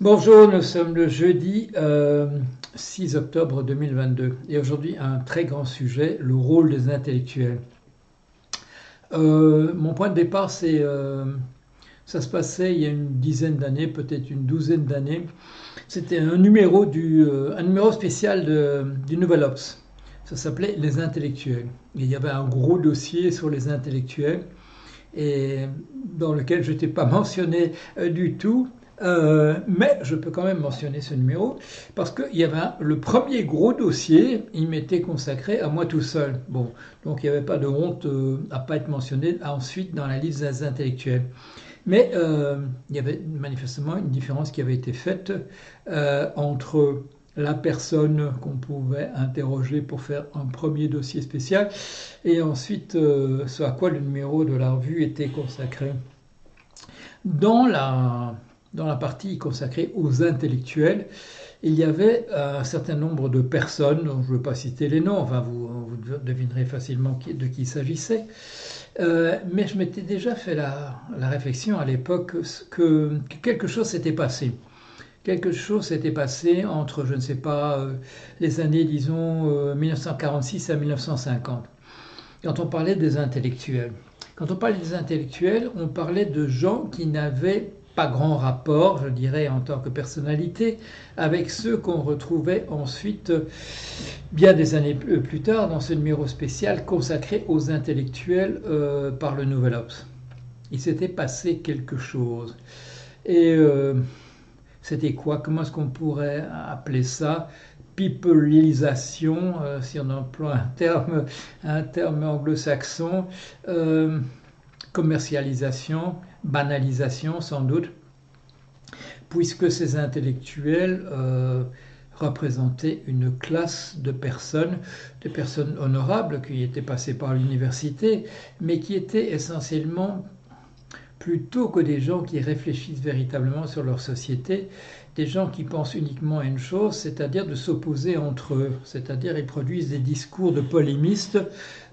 Bonjour, nous sommes le jeudi 6 octobre 2022 et aujourd'hui un très grand sujet, le rôle des intellectuels. Euh, mon point de départ, c'est euh, ça se passait il y a une dizaine d'années, peut-être une douzaine d'années. C'était un numéro du euh, un numéro spécial du Nouvel Ops. Ça s'appelait Les intellectuels. Et il y avait un gros dossier sur les intellectuels et dans lequel je n'étais pas mentionné du tout. Euh, mais je peux quand même mentionner ce numéro parce qu'il y avait le premier gros dossier, il m'était consacré à moi tout seul. Bon, donc il n'y avait pas de honte euh, à pas être mentionné ensuite dans la liste des intellectuels. Mais euh, il y avait manifestement une différence qui avait été faite entre la personne qu'on pouvait interroger pour faire un premier dossier spécial et ensuite ce à quoi le numéro de la revue était consacré. Dans la dans la partie consacrée aux intellectuels, il y avait un certain nombre de personnes, dont je ne veux pas citer les noms, enfin vous, devinerez facilement de qui il s'agissait, euh, mais je m'étais déjà fait la, réflexion à l'époque que, quelque chose s'était passé. Quelque chose s'était passé entre, je ne sais pas, euh, les années, disons, 1946 euh, à 1950, quand on parlait des intellectuels. Quand on parlait des intellectuels, on parlait de gens qui n'avaient pas grand rapport, je dirais, en tant que personnalité, avec ceux qu'on retrouvait ensuite, bien des années plus tard, dans ce numéro spécial consacré aux intellectuels euh, par le Nouvel Obs. Il s'était passé quelque chose. Et euh, c'était quoi? Comment est-ce qu'on pourrait appeler ça? Peopleisation, euh, si on emploie un terme, un terme anglo-saxon, commercialisation, banalisation sans doute, puisque ces intellectuels euh, représentaient une classe de personnes, de personnes honorables qui étaient passées par l'université, mais qui étaient essentiellement plutôt que des gens qui réfléchissent véritablement sur leur société, des gens qui pensent uniquement à une chose, c'est-à-dire de s'opposer entre eux, c'est-à-dire ils produisent des discours de polémistes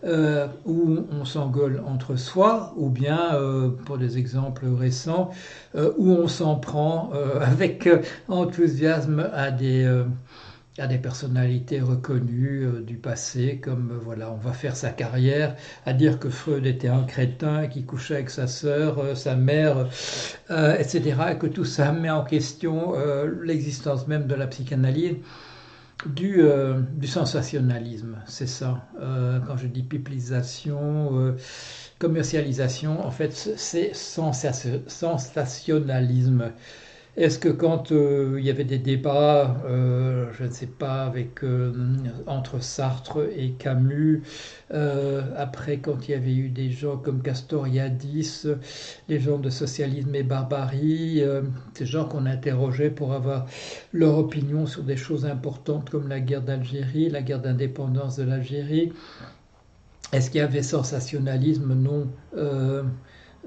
euh, où on s'engueule entre soi, ou bien, euh, pour des exemples récents, euh, où on s'en prend avec enthousiasme à des à des personnalités reconnues euh, du passé, comme euh, voilà, on va faire sa carrière, à dire que Freud était un crétin qui couchait avec sa sœur, euh, sa mère, etc., et que tout ça met en question l'existence même de la psychanalyse. Du, du sensationnalisme, c'est ça. quand je dis piplisation, commercialisation, en fait, c'est sensationnalisme. Est-ce que quand euh, il y avait des débats, euh, je ne sais pas, euh, entre Sartre et Camus, après quand il y avait eu des gens comme Castoriadis, les gens de socialisme et barbarie, ces gens qu'on interrogeait pour avoir leur opinion sur des choses importantes comme la guerre d'Algérie, la guerre d'indépendance de l'Algérie, est-ce qu'il y avait sensationnalisme? Non.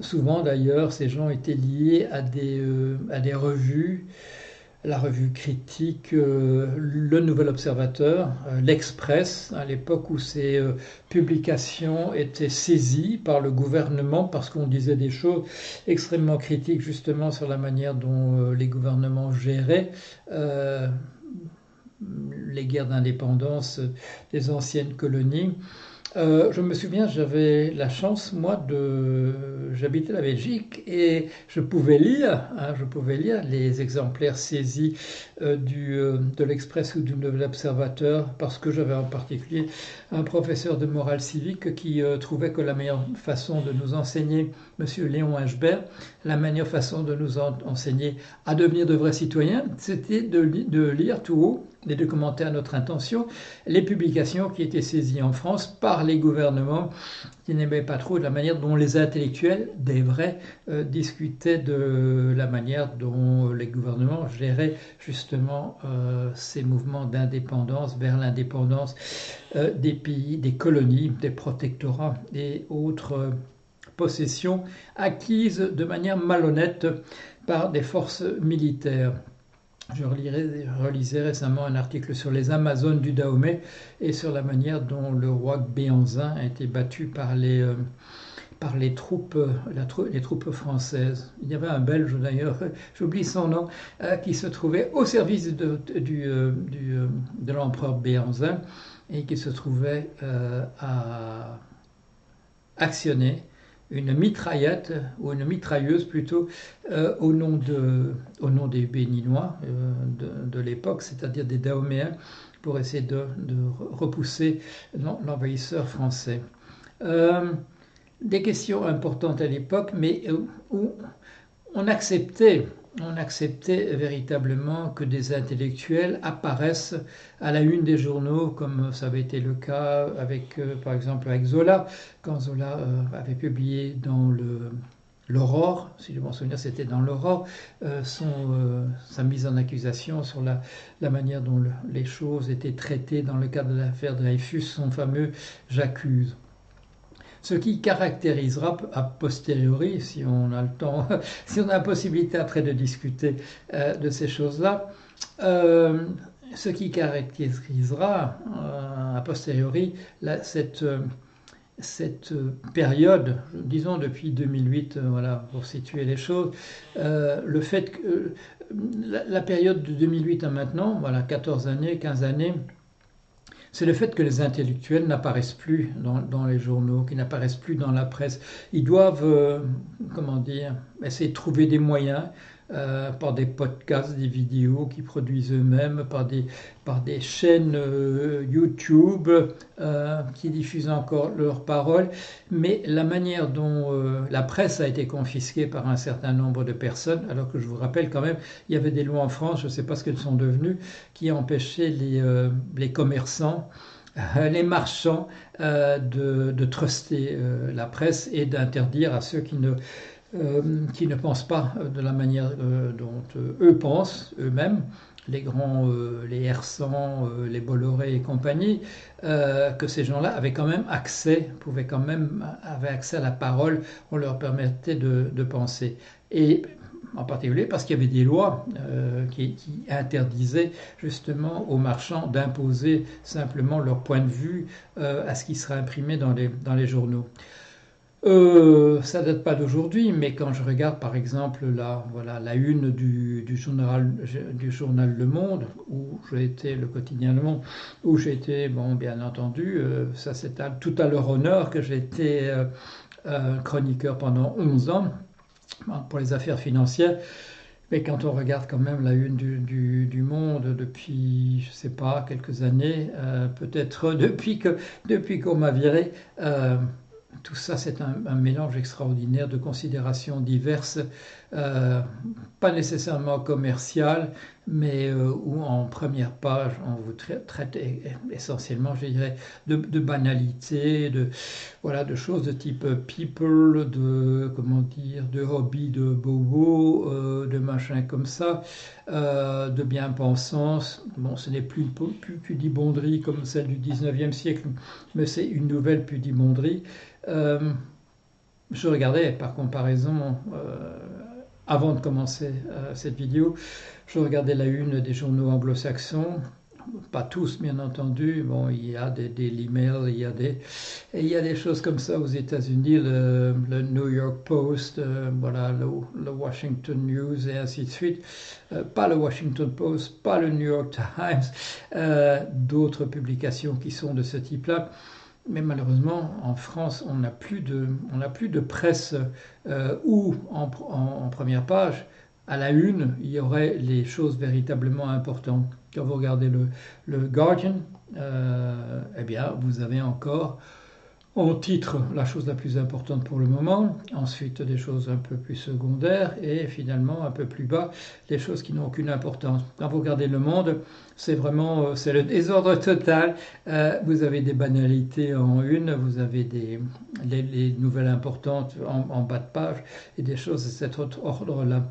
Souvent d'ailleurs, ces gens étaient liés à des, euh, revues, la revue critique, euh, le Nouvel Observateur, euh, l'Express, à l'époque où ces publications étaient saisies par le gouvernement parce qu'on disait des choses extrêmement critiques justement sur la manière dont les gouvernements géraient les guerres d'indépendance des anciennes colonies. Euh, je me souviens, j'avais la chance, moi, de. J'habitais la Belgique et je pouvais lire, hein, je pouvais lire les exemplaires saisis euh, du, euh, de l'Express ou du Nouvel Observateur parce que j'avais en particulier un professeur de morale civique qui trouvait que la meilleure façon de nous enseigner, Monsieur Léon Hachbert, la meilleure façon de nous enseigner à devenir de vrais citoyens, c'était de, lire tout haut et de commenter à notre intention les publications qui étaient saisies en France par les gouvernements qui n'aimaient pas trop la manière dont les intellectuels, des vrais, euh, discutaient de la manière dont les gouvernements géraient justement euh, ces mouvements d'indépendance vers l'indépendance. euh, des pays, des colonies, des protectorats et autres possessions acquises de manière malhonnête par des forces militaires. Je relisais récemment un article sur les Amazones du Dahomey et sur la manière dont le roi Béanzin a été battu par les, euh, par les troupes, les troupes françaises. Il y avait un Belge d'ailleurs, j'oublie son nom, qui se trouvait au service de, de l'empereur Béanzin et qui se trouvait à actionner une mitraillette, ou une mitrailleuse plutôt, euh, au, nom de, au nom des Béninois euh, de, l'époque, c'est-à-dire des Dahoméens, pour essayer de, repousser l'envahisseur français. Euh, des questions importantes à l'époque, mais où on acceptait on acceptait véritablement que des intellectuels apparaissent à la une des journaux, comme ça avait été le cas avec, euh, par exemple, avec Zola, quand Zola euh, avait publié dans le l'Aurore, si je m'en souviens, c'était dans l'Aurore, euh, sa mise en accusation sur la, manière dont les choses étaient traitées dans le cadre de l'affaire Dreyfus, son fameux J'accuse ce qui caractérisera a posteriori, si on a le temps, si on a la possibilité après de discuter euh, de ces choses-là, euh, ce qui caractérisera euh, a posteriori cette, période, disons depuis 2008, voilà, pour situer les choses, le fait que la, la, période de 2008 à maintenant, voilà, 14 années, 15 années, c'est le fait que les intellectuels n'apparaissent plus dans, les journaux, qu'ils n'apparaissent plus dans la presse. Ils doivent, euh, comment dire, essayer de trouver des moyens euh, par des podcasts, des vidéos qu'ils produisent eux-mêmes, par des, par des chaînes euh, YouTube euh, qui diffusent encore leurs paroles. Mais la manière dont la presse a été confisquée par un certain nombre de personnes, alors que je vous rappelle quand même, il y avait des lois en France, je ne sais pas ce qu'elles sont devenues, qui empêchaient les, les commerçants les marchands de, de truster la presse et d'interdire à ceux qui ne qui ne pensent pas de la manière euh, dont euh, eux pensent eux-mêmes, les grands, les Hersans, les Bolloré et compagnie, que ces gens-là avaient quand même accès, pouvaient quand même, avaient accès à la parole, on leur permettait de, penser. Et en particulier parce qu'il y avait des lois qui, interdisaient justement aux marchands d'imposer simplement leur point de vue à ce qui serait imprimé dans les, dans les journaux. Euh, ça date pas d'aujourd'hui, mais quand je regarde par exemple la, voilà, la une du, journal, du journal Le Monde, où j'ai été, le quotidien Le Monde, où j'ai été, bon, bien entendu, euh, ça c'est tout à leur honneur que j'ai été euh, chroniqueur pendant 11 ans pour les affaires financières. Mais quand on regarde quand même la une du, du, Monde depuis, je ne sais pas, quelques années, peut-être depuis que depuis qu'on m'a viré, tout ça, c'est un, mélange extraordinaire de considérations diverses, euh, pas nécessairement commerciales, mais euh, où en première page, on vous traite, essentiellement, je dirais, de, banalités, de, voilà, de choses de type people, de, comment dire, de hobby, de bobo, euh, de machin comme ça, de bien-pensance. Bon, ce n'est plus, plus pudibonderie comme celle du 19e siècle, mais c'est une nouvelle pudibonderie. Je regardais par comparaison, avant de commencer euh, cette vidéo, je regardais la une des journaux anglo-saxons, pas tous bien entendu, bon, il y a des Daily Mail, il y a des, il y a des choses comme ça aux États-Unis, le, New York Post, voilà, le, Washington News et ainsi de suite. pas le Washington Post, pas le New York Times, d'autres publications qui sont de ce type-là. Mais malheureusement, en France, on n'a plus, de, plus de presse euh, où, en, première page, à la une, il y aurait les choses véritablement importantes. Quand vous regardez le, le Guardian, euh, eh bien, vous avez encore en titre la chose la plus importante pour le moment, ensuite des choses un peu plus secondaires et finalement un peu plus bas les choses qui n'ont aucune importance. Quand vous regardez le monde, c'est vraiment euh, c'est le désordre total. Euh, vous avez des banalités en une, vous avez des les, nouvelles importantes en, bas de page et des choses de cet autre ordre-là.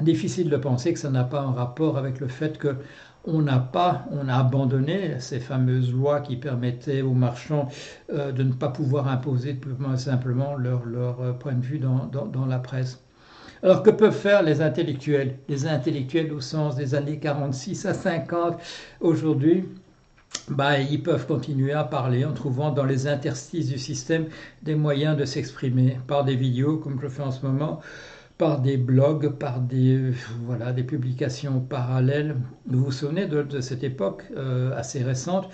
Difficile de penser que ça n'a pas un rapport avec le fait que on n'a pas, on a abandonné ces fameuses lois qui permettaient aux marchands euh, de ne pas pouvoir imposer simplement leur, euh, point de vue dans, dans, la presse. Alors que peuvent faire les intellectuels? Les intellectuels au sens des années 46 à 50 aujourd'hui bah, ils peuvent continuer à parler en trouvant dans les interstices du système des moyens de s'exprimer par des vidéos comme je fais en ce moment, par des blogs, par des, publications parallèles. Vous vous souvenez de, cette époque euh, assez récente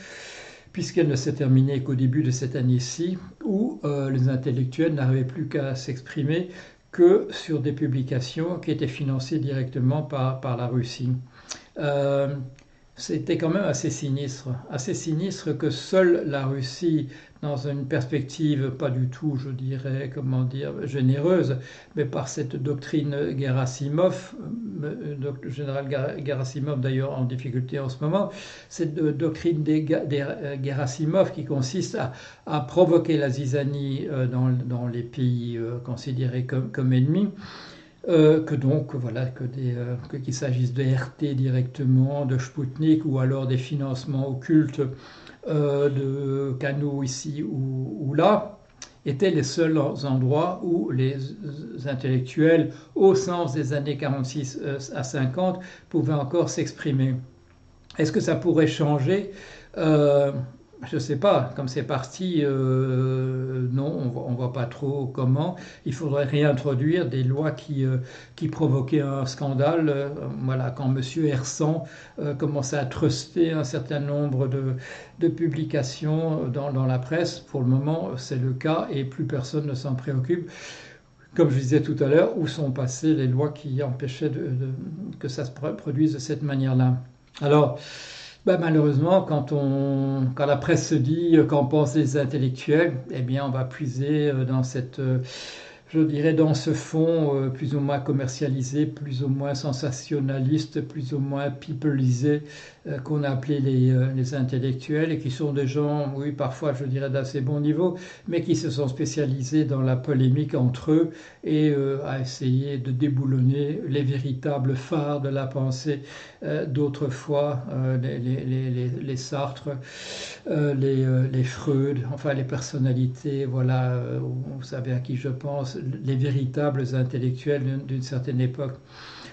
puisqu'elle ne s'est terminée qu'au début de cette année-ci, où euh, les intellectuels n'arrivaient plus qu'à s'exprimer que sur des publications qui étaient financées directement par, par la Russie. Euh, c'était quand même assez sinistre, assez sinistre que seule la Russie, dans une perspective pas du tout, je dirais, comment dire, généreuse, mais par cette doctrine Gerasimov, euh, le général Gerasimov d'ailleurs en difficulté en ce moment, cette doctrine des, euh, Gerasimov qui consiste à, provoquer la zizanie euh, dans, les pays considérés comme ennemis. Euh, que donc voilà que euh, qu'il s'agisse de RT directement, de Sputnik ou alors des financements occultes euh, de canaux ici ou, là, étaient les seuls endroits où les intellectuels, au sens des années 46 à 50, pouvaient encore s'exprimer. Est-ce que ça pourrait changer? Je ne sais pas, comme c'est parti, euh, non, on ne voit pas trop comment. Il faudrait réintroduire des lois qui, euh, qui provoquaient un scandale. Euh, voilà, quand M. Hersan commençait à truster un certain nombre de, de publications dans, dans, la presse, pour le moment, c'est le cas et plus personne ne s'en préoccupe. Comme je disais tout à l'heure, où sont passées les lois qui empêchaient que ça se produise de cette manière-là? Alors, bah, malheureusement, quand, on, quand la presse se dit qu'en pensent les intellectuels, eh bien, on va puiser euh, dans cette euh, je dirais, dans ce fond euh, plus ou moins commercialisé, plus ou moins sensationnaliste, plus ou moins peopleisé, euh, qu'on a appelé les, euh, les, intellectuels, et qui sont des gens, oui, parfois, je dirais, d'assez bon niveau, mais qui se sont spécialisés dans la polémique entre eux et à essayer de déboulonner les véritables phares de la pensée d'autrefois, les, les, les, Sartres, les, Freud, enfin les personnalités, voilà, vous savez à qui je pense, les véritables intellectuels d'une certaine époque.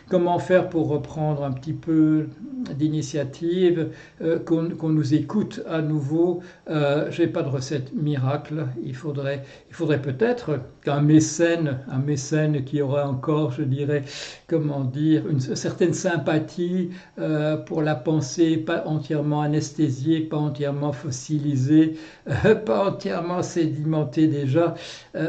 Comment faire pour reprendre un petit peu d'initiative, euh, qu'on nous écoute à nouveau euh, Je n'ai pas de recette miracle. Il faudrait, il faudrait peut-être qu'un mécène, un mécène qui aurait encore, je dirais, comment dire, une certaine sympathie euh, pour la pensée, pas entièrement anesthésiée, pas entièrement fossilisée, pas entièrement sédimentée déjà,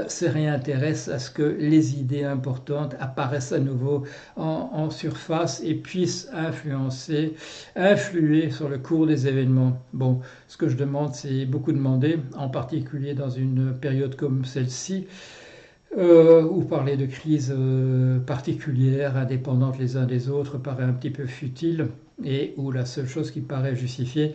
se réintéresse à ce que les idées importantes apparaissent à nouveau en, en, surface et puisse influencer, influer sur le cours des événements. Bon, ce que je demande, c'est beaucoup demandé, en particulier dans une période comme celle-ci, euh, où parler de crises euh, particulières, indépendantes les uns des autres, paraît un petit peu futile, et où la seule chose qui paraît justifiée,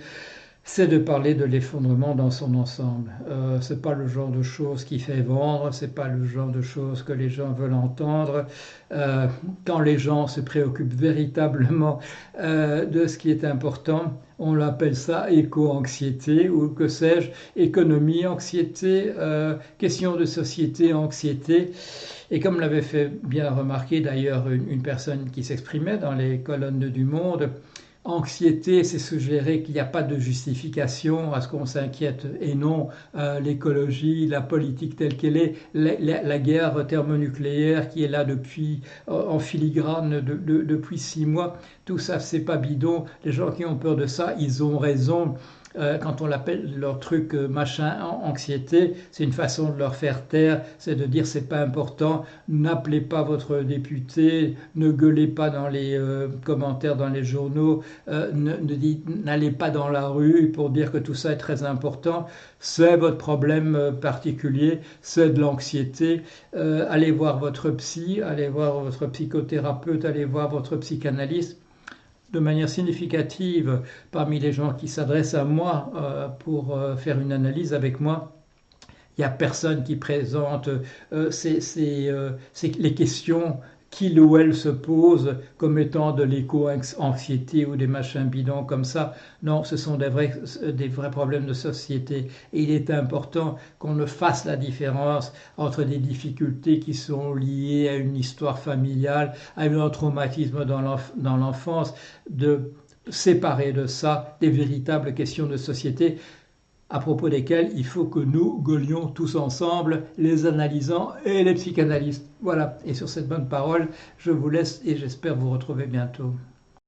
c'est de parler de l'effondrement dans son ensemble. Euh, c'est pas le genre de choses qui fait vendre, c'est pas le genre de choses que les gens veulent entendre. Euh, quand les gens se préoccupent véritablement euh, de ce qui est important, on l'appelle ça éco-anxiété ou que sais-je, économie, anxiété, euh, question de société, anxiété. Et comme l'avait fait bien remarquer d'ailleurs une, une personne qui s'exprimait dans les colonnes du Monde, Anxiété, c'est suggérer qu'il n'y a pas de justification à ce qu'on s'inquiète et non euh, l'écologie, la politique telle qu'elle est, la, guerre thermonucléaire qui est là depuis euh, en filigrane depuis six mois. Tout ça, c'est pas bidon. Les gens qui ont peur de ça, ils ont raison. Euh, quand on l'appelle leur truc euh, machin anxiété, c'est une façon de leur faire taire, c'est de dire c'est pas important, n'appelez pas votre député, ne gueulez pas dans les euh, commentaires dans les journaux, n'allez pas dans la rue pour dire que tout ça est très important, c'est votre problème particulier, c'est de l'anxiété, allez voir votre psy, allez voir votre psychothérapeute, allez voir votre psychanalyste de manière significative parmi les gens qui s'adressent à moi euh, pour euh, faire une analyse avec moi. Il n'y a personne qui présente euh, les questions qu'il ou elle se pose comme étant de l'éco-anxiété ou des machins bidons comme ça. Non, ce sont des vrais, des vrais problèmes de société. Et il est important qu'on ne fasse la différence entre des difficultés qui sont liées à une histoire familiale, à un traumatisme dans l'enfance, de séparer de ça des véritables questions de société à propos desquelles il faut que nous gueulions tous ensemble, les analysants et les psychanalystes. Voilà, et sur cette bonne parole, je vous laisse et j'espère vous retrouver bientôt.